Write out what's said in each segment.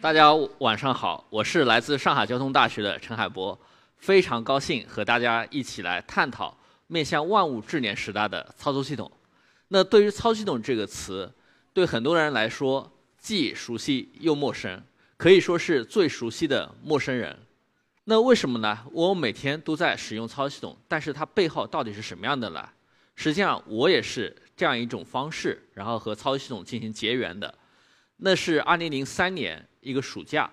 大家晚上好，我是来自上海交通大学的陈海波，非常高兴和大家一起来探讨面向万物智联时代的操作系统。那对于“操作系统”这个词，对很多人来说既熟悉又陌生，可以说是最熟悉的陌生人。那为什么呢？我每天都在使用操作系统，但是它背后到底是什么样的呢？实际上，我也是这样一种方式，然后和操作系统进行结缘的。那是2003年一个暑假，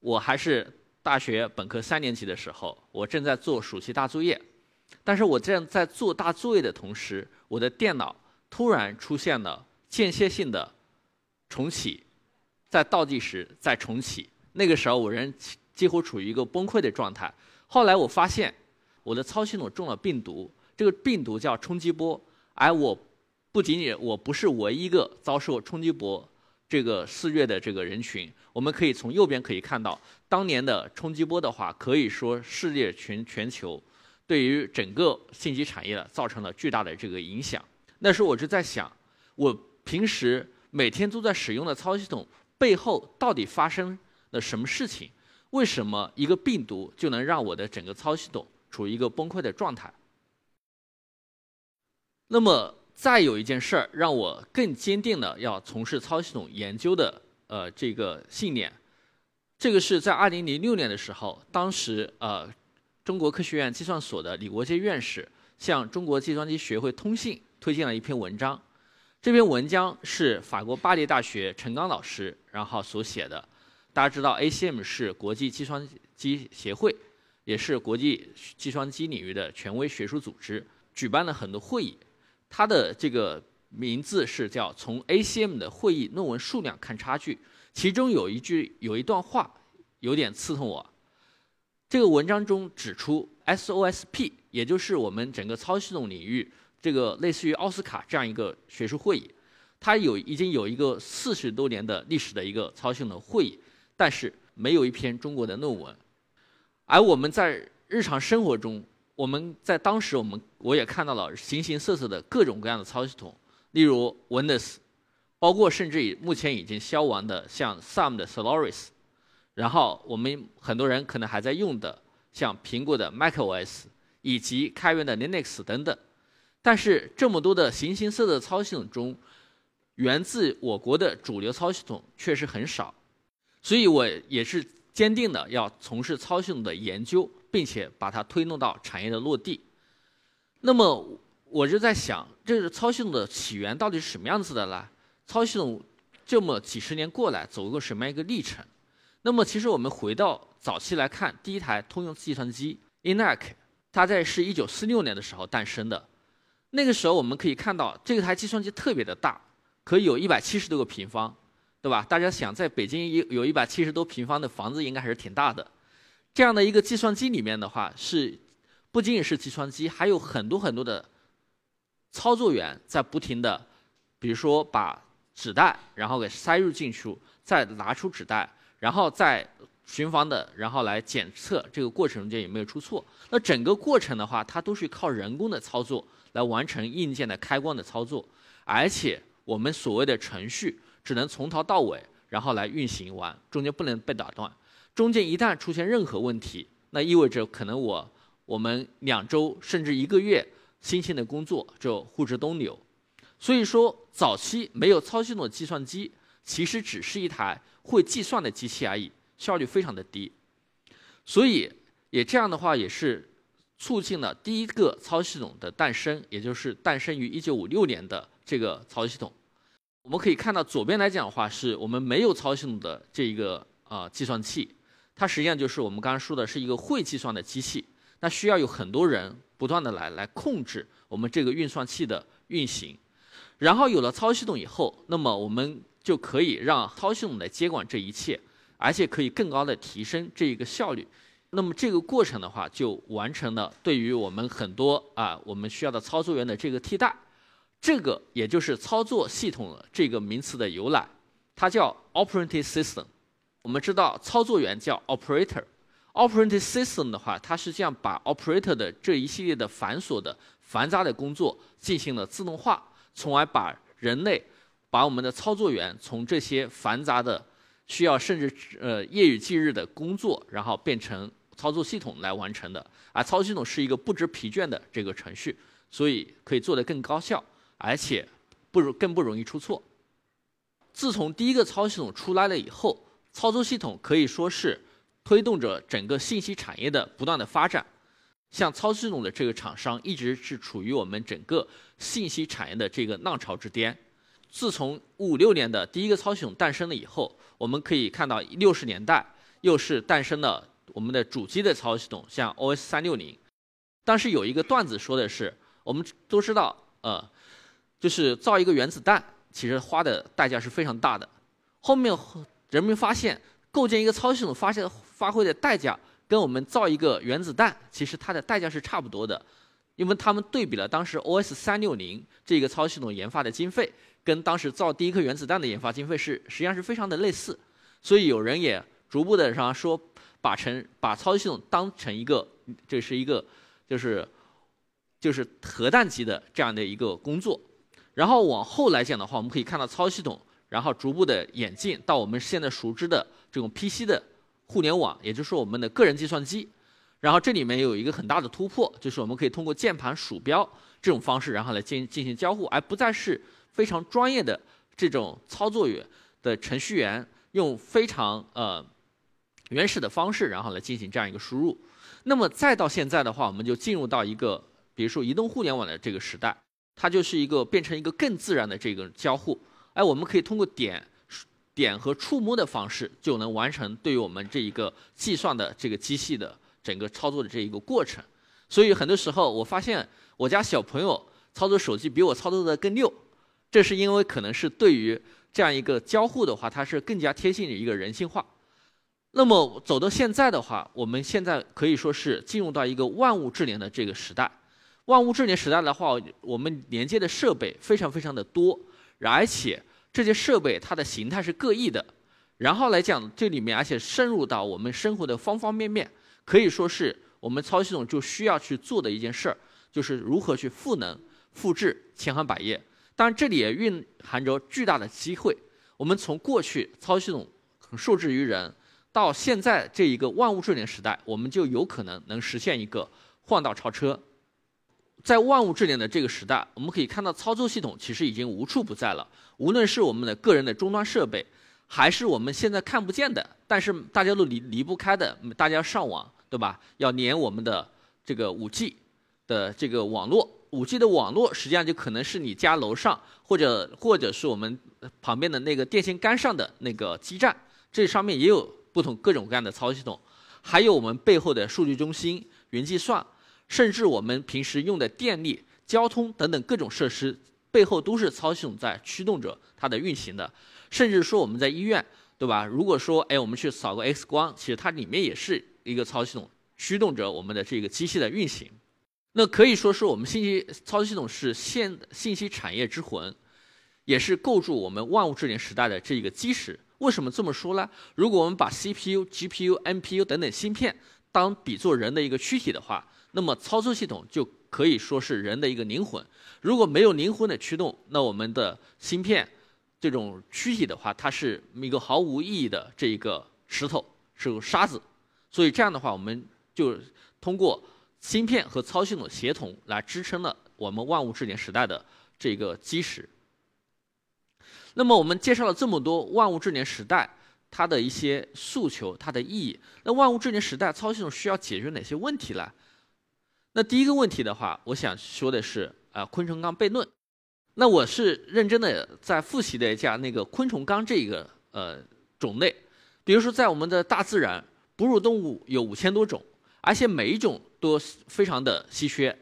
我还是大学本科三年级的时候，我正在做暑期大作业。但是我这样在做大作业的同时，我的电脑突然出现了间歇性的重启，在倒计时再重启。那个时候，我人几乎处于一个崩溃的状态。后来我发现，我的操作系统中了病毒，这个病毒叫冲击波，而我不仅仅我不是唯一一个遭受冲击波。这个肆虐的这个人群，我们可以从右边可以看到，当年的冲击波的话，可以说世界全全球对于整个信息产业造成了巨大的这个影响。那时候我就在想，我平时每天都在使用的操作系统背后到底发生了什么事情？为什么一个病毒就能让我的整个操作系统处于一个崩溃的状态？那么。再有一件事儿，让我更坚定了要从事操作系统研究的呃这个信念。这个是在2006年的时候，当时呃中国科学院计算所的李国杰院士向中国计算机学会通信推荐了一篇文章。这篇文章是法国巴黎大学陈刚老师然后所写的。大家知道 ACM 是国际计算机协会，也是国际计算机领域的权威学术组织，举办了很多会议。它的这个名字是叫“从 ACM 的会议论文数量看差距”，其中有一句有一段话有点刺痛我。这个文章中指出，SOSP 也就是我们整个操系统领域这个类似于奥斯卡这样一个学术会议，它有已经有一个四十多年的历史的一个操系统的会议，但是没有一篇中国的论文。而我们在日常生活中，我们在当时，我们我也看到了形形色色的各种各样的操作系统，例如 Windows，包括甚至于目前已经消亡的像 Sun 的 Solaris，然后我们很多人可能还在用的像苹果的 macOS，以及开源的 Linux 等等。但是这么多的形形色色的操作系统中，源自我国的主流操作系统确实很少，所以我也是坚定的要从事操作系统的研究。并且把它推动到产业的落地。那么我就在想，这个操系统的起源到底是什么样子的呢？操系统这么几十年过来，走过什么样一个历程？那么其实我们回到早期来看，第一台通用计算机 ENIAC，它在是一九四六年的时候诞生的。那个时候我们可以看到，这台计算机特别的大，可以有一百七十多个平方，对吧？大家想，在北京有有一百七十多平方的房子，应该还是挺大的。这样的一个计算机里面的话，是不仅仅是计算机，还有很多很多的操作员在不停的，比如说把纸袋然后给塞入进去，再拿出纸袋，然后再循环的，然后来检测这个过程中间有没有出错。那整个过程的话，它都是靠人工的操作来完成硬件的开关的操作，而且我们所谓的程序只能从头到尾然后来运行完，中间不能被打断。中间一旦出现任何问题，那意味着可能我我们两周甚至一个月新鲜的工作就付之东流。所以说，早期没有操系统的计算机，其实只是一台会计算的机器而已，效率非常的低。所以也这样的话，也是促进了第一个操系统的诞生，也就是诞生于1956年的这个操作系统。我们可以看到左边来讲的话，是我们没有操系统的这一个啊计算器。它实际上就是我们刚刚说的是一个会计算的机器，那需要有很多人不断的来来控制我们这个运算器的运行。然后有了操作系统以后，那么我们就可以让操作系统来接管这一切，而且可以更高的提升这一个效率。那么这个过程的话，就完成了对于我们很多啊我们需要的操作员的这个替代。这个也就是操作系统的这个名词的由来，它叫 operating system。我们知道操作员叫 operator，operating system 的话，它实际上把 operator 的这一系列的繁琐的繁杂的工作进行了自动化，从而把人类把我们的操作员从这些繁杂的、需要甚至呃夜以继日的工作，然后变成操作系统来完成的。而操作系统是一个不知疲倦的这个程序，所以可以做得更高效，而且不如更不容易出错。自从第一个操作系统出来了以后，操作系统可以说是推动着整个信息产业的不断的发展。像操作系统的这个厂商一直是处于我们整个信息产业的这个浪潮之巅。自从五六年的第一个操作系统诞生了以后，我们可以看到六十年代又是诞生了我们的主机的操作系统，像 OS 三六零。当时有一个段子说的是，我们都知道，呃，就是造一个原子弹，其实花的代价是非常大的。后面人们发现，构建一个操作系统发现发挥的代价。跟我们造一个原子弹，其实它的代价是差不多的，因为他们对比了当时 OS 三六零这个操作系统研发的经费，跟当时造第一颗原子弹的研发经费是实际上是非常的类似，所以有人也逐步的上说，把成把操作系统当成一个，这是一个就是就是核弹级的这样的一个工作，然后往后来讲的话，我们可以看到操作系统，然后逐步的演进到我们现在熟知的这种 PC 的。互联网，也就是我们的个人计算机，然后这里面有一个很大的突破，就是我们可以通过键盘、鼠标这种方式，然后来进进行交互，而不再是非常专业的这种操作员的程序员用非常呃原始的方式，然后来进行这样一个输入。那么再到现在的话，我们就进入到一个，比如说移动互联网的这个时代，它就是一个变成一个更自然的这个交互。哎，我们可以通过点。点和触摸的方式就能完成对于我们这一个计算的这个机器的整个操作的这一个过程，所以很多时候我发现我家小朋友操作手机比我操作的更溜，这是因为可能是对于这样一个交互的话，它是更加贴近的一个人性化。那么走到现在的话，我们现在可以说是进入到一个万物智联的这个时代。万物智联时代的话，我们连接的设备非常非常的多，而且。这些设备它的形态是各异的，然后来讲这里面，而且深入到我们生活的方方面面，可以说是我们操作系统就需要去做的一件事儿，就是如何去赋能、复制、千行百业。当然，这里也蕴含着巨大的机会。我们从过去操作系统受制于人，到现在这一个万物智能时代，我们就有可能能实现一个换道超车。在万物智联的这个时代，我们可以看到操作系统其实已经无处不在了。无论是我们的个人的终端设备，还是我们现在看不见的，但是大家都离离不开的，大家上网，对吧？要连我们的这个五 G 的这个网络，五 G 的网络实际上就可能是你家楼上，或者或者是我们旁边的那个电线杆上的那个基站，这上面也有不同各种各样的操作系统，还有我们背后的数据中心、云计算。甚至我们平时用的电力、交通等等各种设施背后都是操作系统在驱动着它的运行的。甚至说我们在医院，对吧？如果说哎，我们去扫个 X 光，其实它里面也是一个操作系统驱动着我们的这个机器的运行。那可以说是我们信息操作系统是现信息产业之魂，也是构筑我们万物智能时代的这一个基石。为什么这么说呢？如果我们把 CPU、GPU、NPU 等等芯片当比作人的一个躯体的话，那么操作系统就可以说是人的一个灵魂。如果没有灵魂的驱动，那我们的芯片这种躯体的话，它是一个毫无意义的这一个石头，是个沙子。所以这样的话，我们就通过芯片和操作系统协同来支撑了我们万物智联时代的这个基石。那么我们介绍了这么多万物智联时代它的一些诉求、它的意义。那万物智联时代操作系统需要解决哪些问题呢？那第一个问题的话，我想说的是，啊，昆虫纲悖论。那我是认真的在复习了一下那个昆虫纲这一个呃种类。比如说，在我们的大自然，哺乳动物有五千多种，而且每一种都非常的稀缺。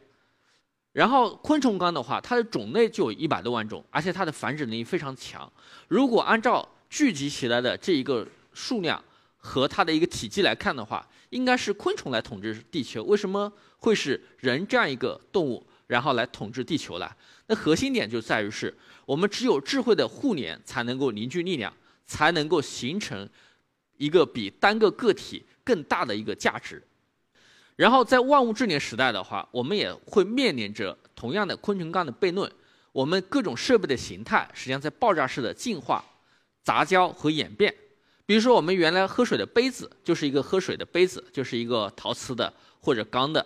然后昆虫纲的话，它的种类就有一百多万种，而且它的繁殖能力非常强。如果按照聚集起来的这一个数量和它的一个体积来看的话，应该是昆虫来统治地球。为什么？会是人这样一个动物，然后来统治地球了。那核心点就在于是，我们只有智慧的互联，才能够凝聚力量，才能够形成一个比单个个体更大的一个价值。然后在万物智联时代的话，我们也会面临着同样的昆虫纲的悖论。我们各种设备的形态实际上在爆炸式的进化、杂交和演变。比如说，我们原来喝水的杯子就是一个喝水的杯子，就是一个陶瓷的或者钢的。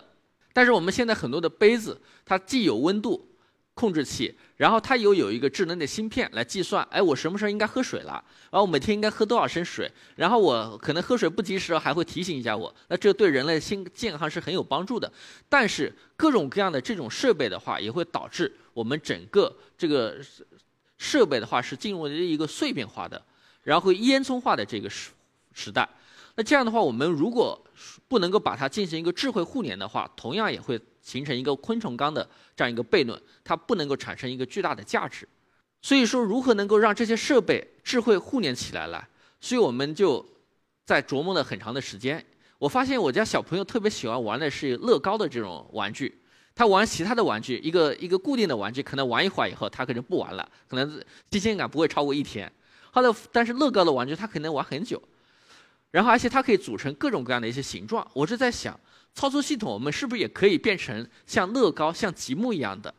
但是我们现在很多的杯子，它既有温度控制器，然后它又有一个智能的芯片来计算，哎，我什么时候应该喝水了？然后我每天应该喝多少升水？然后我可能喝水不及时，还会提醒一下我。那这对人类心健康是很有帮助的。但是各种各样的这种设备的话，也会导致我们整个这个设备的话是进入了一个碎片化的，然后烟囱化的这个时时代。那这样的话，我们如果不能够把它进行一个智慧互联的话，同样也会形成一个昆虫纲的这样一个悖论，它不能够产生一个巨大的价值。所以说，如何能够让这些设备智慧互联起来了？所以我们就在琢磨了很长的时间。我发现我家小朋友特别喜欢玩的是乐高的这种玩具，他玩其他的玩具，一个一个固定的玩具，可能玩一会儿以后，他可能不玩了，可能新鲜感不会超过一天。好的，但是乐高的玩具它可能玩很久。然后，而且它可以组成各种各样的一些形状。我是在想，操作系统我们是不是也可以变成像乐高、像积木一样的？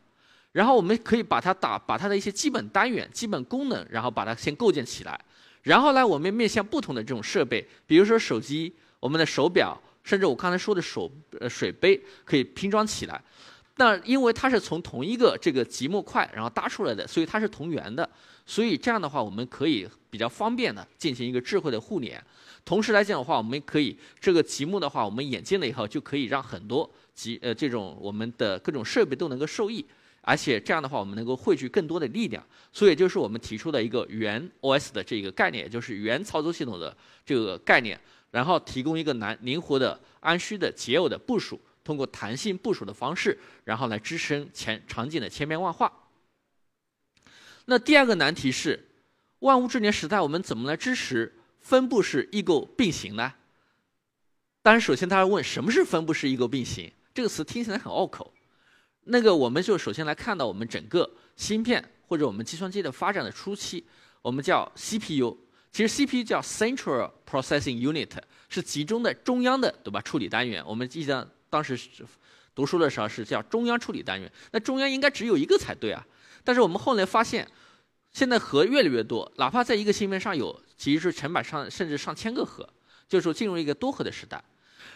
然后我们可以把它打，把它的一些基本单元、基本功能，然后把它先构建起来。然后呢，我们面向不同的这种设备，比如说手机、我们的手表，甚至我刚才说的手呃水杯，可以拼装起来。那因为它是从同一个这个积木块然后搭出来的，所以它是同源的。所以这样的话，我们可以比较方便的进行一个智慧的互联。同时来讲的话，我们可以这个积木的话，我们演进了以后，就可以让很多积呃这种我们的各种设备都能够受益，而且这样的话，我们能够汇聚更多的力量。所以就是我们提出的一个原 OS 的这个概念，也就是原操作系统的这个概念，然后提供一个难灵活的、安需的、解耦的部署，通过弹性部署的方式，然后来支撑前场景的千变万化。那第二个难题是，万物智能时代，我们怎么来支持？分布式异构并行呢？当然，首先大家问什么是分布式异构并行？这个词听起来很拗口。那个，我们就首先来看到我们整个芯片或者我们计算机的发展的初期，我们叫 CPU。其实 CPU 叫 Central Processing Unit，是集中的中央的，对吧？处理单元。我们记得当时读书的时候是叫中央处理单元。那中央应该只有一个才对啊。但是我们后来发现。现在核越来越多，哪怕在一个芯片上有，其实是成百上甚至上千个核，就是说进入一个多核的时代。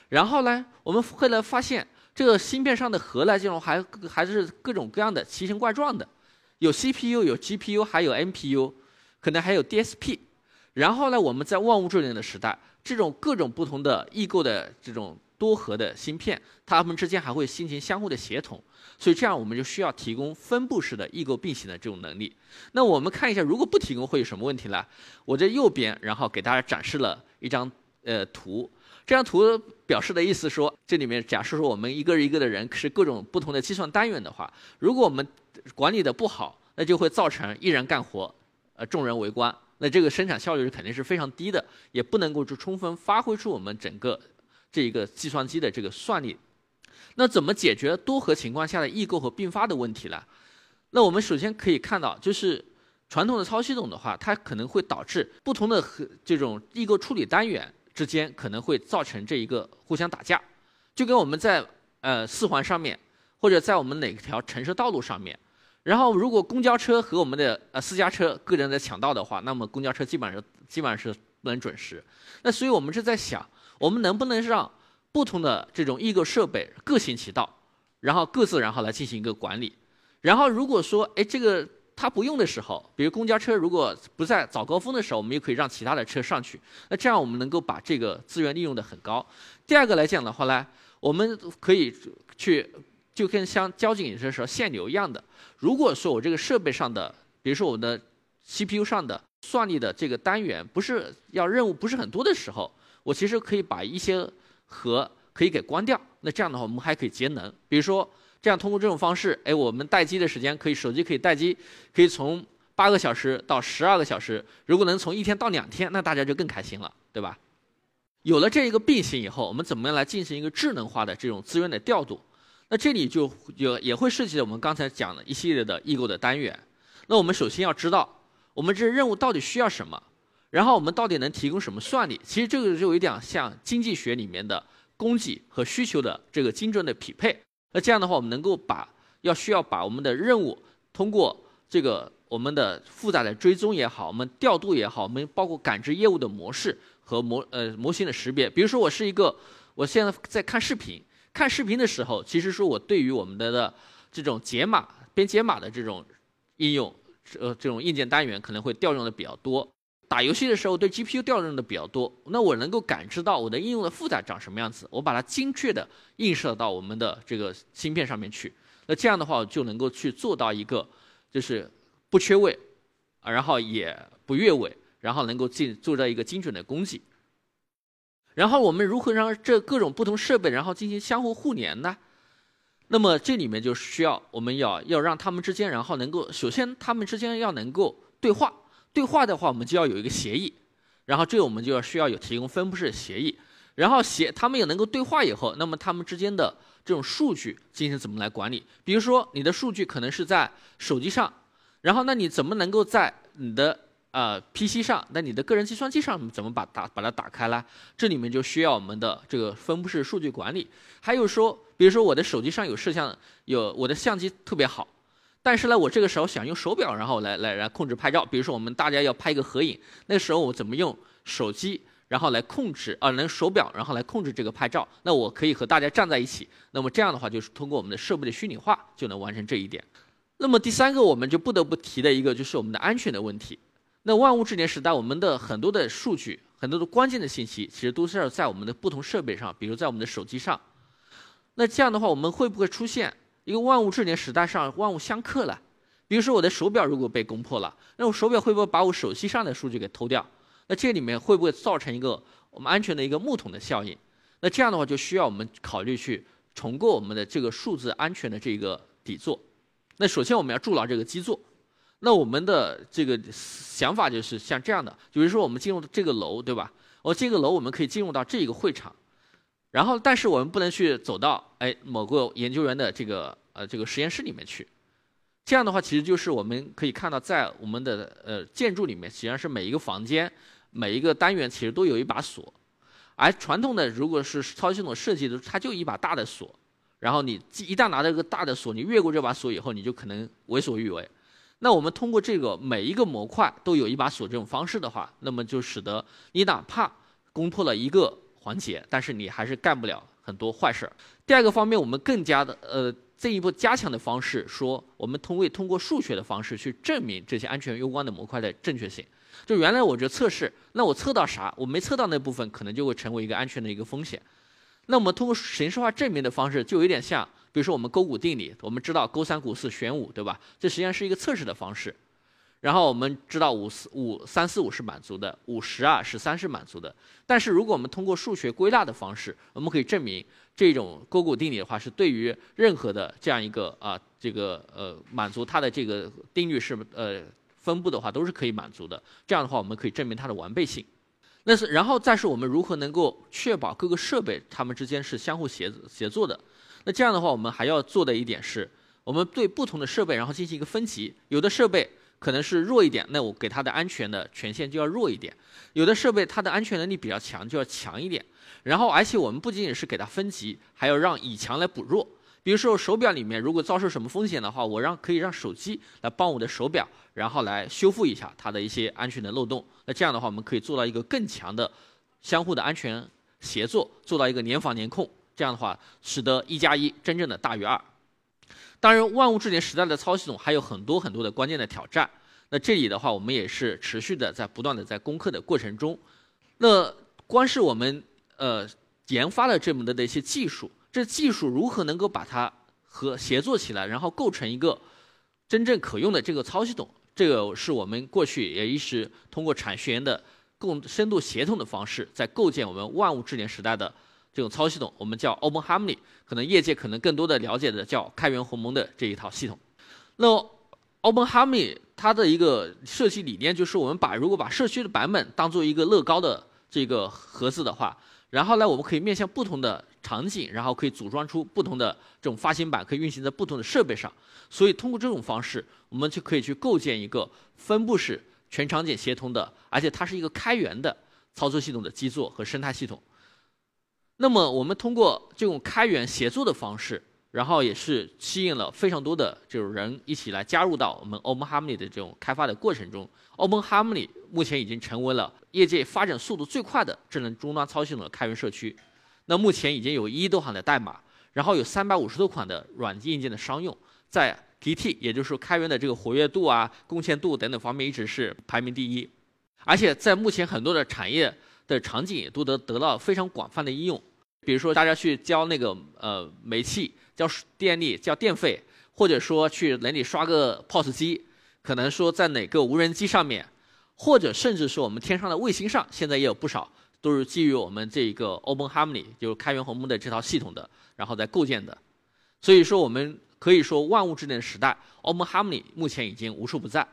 然后呢，我们后来发现这个芯片上的核呢，这种还还是各种各样的奇形怪状的，有 CPU，有 GPU，还有 NPU，可能还有 DSP。然后呢，我们在万物智能的时代，这种各种不同的异构的这种多核的芯片，它们之间还会进行相互的协同。所以这样我们就需要提供分布式的异构并行的这种能力。那我们看一下，如果不提供会有什么问题呢？我在右边，然后给大家展示了一张呃图。这张图表示的意思说，这里面假设说我们一个一个的人是各种不同的计算单元的话，如果我们管理的不好，那就会造成一人干活，呃众人围观。那这个生产效率是肯定是非常低的，也不能够去充分发挥出我们整个这一个计算机的这个算力。那怎么解决多核情况下的异构和并发的问题呢？那我们首先可以看到，就是传统的操作系统的话，它可能会导致不同的核这种异构处理单元之间可能会造成这一个互相打架，就跟我们在呃四环上面，或者在我们哪条城市道路上面，然后如果公交车和我们的呃私家车个人在抢道的话，那么公交车基本上基本上是不能准时。那所以我们是在想，我们能不能让不同的这种异构设备各行其道，然后各自然后来进行一个管理。然后如果说哎这个它不用的时候，比如公交车如果不在早高峰的时候，我们也可以让其他的车上去。那这样我们能够把这个资源利用的很高。第二个来讲的话呢，我们可以去就跟像交警有些时候限流一样的。如果说我这个设备上的，比如说我的 CPU 上的算力的这个单元不是要任务不是很多的时候，我其实可以把一些核可以给关掉，那这样的话我们还可以节能。比如说，这样通过这种方式，哎，我们待机的时间可以，手机可以待机，可以从八个小时到十二个小时。如果能从一天到两天，那大家就更开心了，对吧？有了这一个并行以后，我们怎么样来进行一个智能化的这种资源的调度？那这里就有也会涉及我们刚才讲的一系列的异构的单元。那我们首先要知道，我们这任务到底需要什么？然后我们到底能提供什么算力？其实这个就有点像经济学里面的供给和需求的这个精准的匹配。那这样的话，我们能够把要需要把我们的任务通过这个我们的复杂的追踪也好，我们调度也好，我们包括感知业务的模式和模呃模型的识别。比如说，我是一个，我现在在看视频，看视频的时候，其实说我对于我们的的这种解码编解码的这种应用，呃，这种硬件单元可能会调用的比较多。打游戏的时候，对 GPU 调用的比较多，那我能够感知到我的应用的负载长什么样子，我把它精确的映射到我们的这个芯片上面去。那这样的话，就能够去做到一个，就是不缺位，啊，然后也不越位，然后能够进做到一个精准的供给。然后我们如何让这各种不同设备然后进行相互互联呢？那么这里面就需要我们要要让他们之间，然后能够首先他们之间要能够对话。对话的话，我们就要有一个协议，然后这个我们就要需要有提供分布式协议，然后协他们也能够对话以后，那么他们之间的这种数据进行怎么来管理？比如说你的数据可能是在手机上，然后那你怎么能够在你的呃 PC 上，那你的个人计算机上怎么把打把它打开呢？这里面就需要我们的这个分布式数据管理。还有说，比如说我的手机上有摄像，有我的相机特别好。但是呢，我这个时候想用手表，然后来来来控制拍照。比如说，我们大家要拍一个合影，那时候我怎么用手机，然后来控制啊，能手表，然后来控制这个拍照？那我可以和大家站在一起。那么这样的话，就是通过我们的设备的虚拟化，就能完成这一点。那么第三个，我们就不得不提的一个，就是我们的安全的问题。那万物智联时代，我们的很多的数据，很多的关键的信息，其实都是要在我们的不同设备上，比如在我们的手机上。那这样的话，我们会不会出现？一个万物智联时代上，万物相克了。比如说，我的手表如果被攻破了，那我手表会不会把我手机上的数据给偷掉？那这里面会不会造成一个我们安全的一个木桶的效应？那这样的话，就需要我们考虑去重构我们的这个数字安全的这个底座。那首先我们要筑牢这个基座。那我们的这个想法就是像这样的，比如说我们进入这个楼，对吧？我这个楼我们可以进入到这一个会场。然后，但是我们不能去走到哎某个研究员的这个呃这个实验室里面去。这样的话，其实就是我们可以看到，在我们的呃建筑里面，实际上是每一个房间、每一个单元其实都有一把锁。而传统的如果是操作系统设计的，它就一把大的锁。然后你一旦拿到一个大的锁，你越过这把锁以后，你就可能为所欲为。那我们通过这个每一个模块都有一把锁这种方式的话，那么就使得你哪怕攻破了一个。环节，但是你还是干不了很多坏事儿。第二个方面，我们更加的呃进一步加强的方式，说我们通过通过数学的方式去证明这些安全攸关的模块的正确性。就原来我觉得测试，那我测到啥？我没测到那部分，可能就会成为一个安全的一个风险。那我们通过形式化证明的方式，就有点像，比如说我们勾股定理，我们知道勾三股四弦五，对吧？这实际上是一个测试的方式。然后我们知道五四五三四五是满足的，五十二十三是满足的。但是如果我们通过数学归纳的方式，我们可以证明这种勾股定理的话，是对于任何的这样一个啊这个呃满足它的这个定律是呃分布的话，都是可以满足的。这样的话，我们可以证明它的完备性。那是然后再是我们如何能够确保各个设备它们之间是相互协协作的？那这样的话，我们还要做的一点是，我们对不同的设备然后进行一个分级，有的设备。可能是弱一点，那我给它的安全的权限就要弱一点。有的设备它的安全能力比较强，就要强一点。然后，而且我们不仅仅是给它分级，还要让以强来补弱。比如说手表里面如果遭受什么风险的话，我让可以让手机来帮我的手表，然后来修复一下它的一些安全的漏洞。那这样的话，我们可以做到一个更强的相互的安全协作，做到一个联防联控。这样的话，使得一加一真正的大于二。当然，万物智联时代的操作系统还有很多很多的关键的挑战。那这里的话，我们也是持续的在不断的在攻克的过程中。那光是我们呃研发了这么多的一些技术，这技术如何能够把它和协作起来，然后构成一个真正可用的这个操作系统？这个是我们过去也一直通过产学研的共深度协同的方式，在构建我们万物智联时代的。这种操作系统，我们叫 Open Harmony，可能业界可能更多的了解的叫开源鸿蒙的这一套系统。那 Open Harmony 它的一个设计理念就是，我们把如果把社区的版本当做一个乐高的这个盒子的话，然后呢，我们可以面向不同的场景，然后可以组装出不同的这种发行版，可以运行在不同的设备上。所以通过这种方式，我们就可以去构建一个分布式全场景协同的，而且它是一个开源的操作系统的基座和生态系统。那么，我们通过这种开源协作的方式，然后也是吸引了非常多的这种人一起来加入到我们 Open Harmony 的这种开发的过程中。Open Harmony 目前已经成为了业界发展速度最快的智能终端操作系统的开源社区。那目前已经有一亿多行的代码，然后有三百五十多款的软件硬件的商用，在 GT 也就是开源的这个活跃度啊、贡献度等等方面一直是排名第一。而且在目前很多的产业的场景也都得得到非常广泛的应用，比如说大家去交那个呃煤气、交电力、交电费，或者说去哪里刷个 POS 机，可能说在哪个无人机上面，或者甚至是我们天上的卫星上，现在也有不少。都是基于我们这个 Open Harmony，就是开源鸿蒙的这套系统的，然后再构建的。所以说，我们可以说万物智能时代，Open Harmony 目前已经无处不在。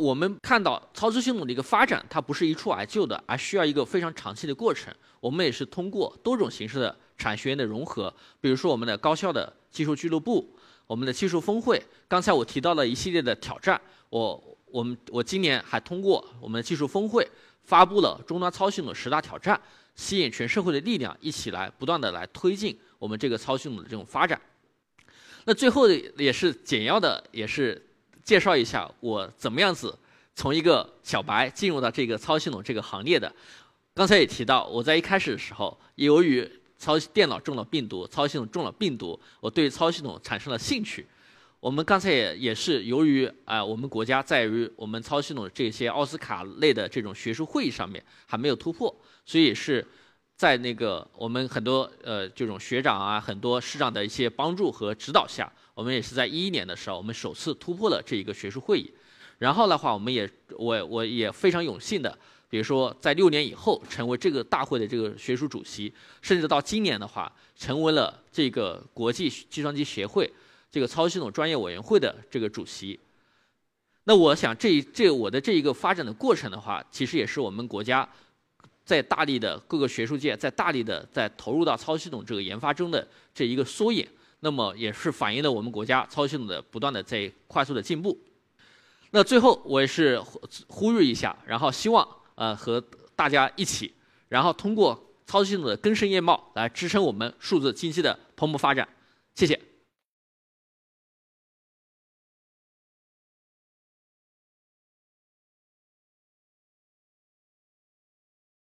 我们看到操作系统的一个发展，它不是一蹴而就的，而需要一个非常长期的过程。我们也是通过多种形式的产学研的融合，比如说我们的高校的技术俱乐部，我们的技术峰会。刚才我提到了一系列的挑战，我我们我今年还通过我们的技术峰会。发布了终端操作系统十大挑战，吸引全社会的力量一起来不断的来推进我们这个操作系统的这种发展。那最后也是简要的，也是介绍一下我怎么样子从一个小白进入到这个操作系统这个行业的。刚才也提到，我在一开始的时候，由于操电脑中了病毒，操作系统中了病毒，我对操作系统产生了兴趣。我们刚才也也是由于啊，我们国家在于我们操作系统这些奥斯卡类的这种学术会议上面还没有突破，所以是在那个我们很多呃这种学长啊，很多师长的一些帮助和指导下，我们也是在一一年的时候，我们首次突破了这一个学术会议。然后的话，我们也我我也非常有幸的，比如说在六年以后成为这个大会的这个学术主席，甚至到今年的话，成为了这个国际计算机协会。这个操作系统专业委员会的这个主席，那我想这这我的这一个发展的过程的话，其实也是我们国家在大力的各个学术界在大力的在投入到操作系统这个研发中的这一个缩影。那么也是反映了我们国家操作系统的不断的在快速的进步。那最后我也是呼呼吁一下，然后希望呃和大家一起，然后通过操作系统的根深叶茂来支撑我们数字经济的蓬勃发展。谢谢。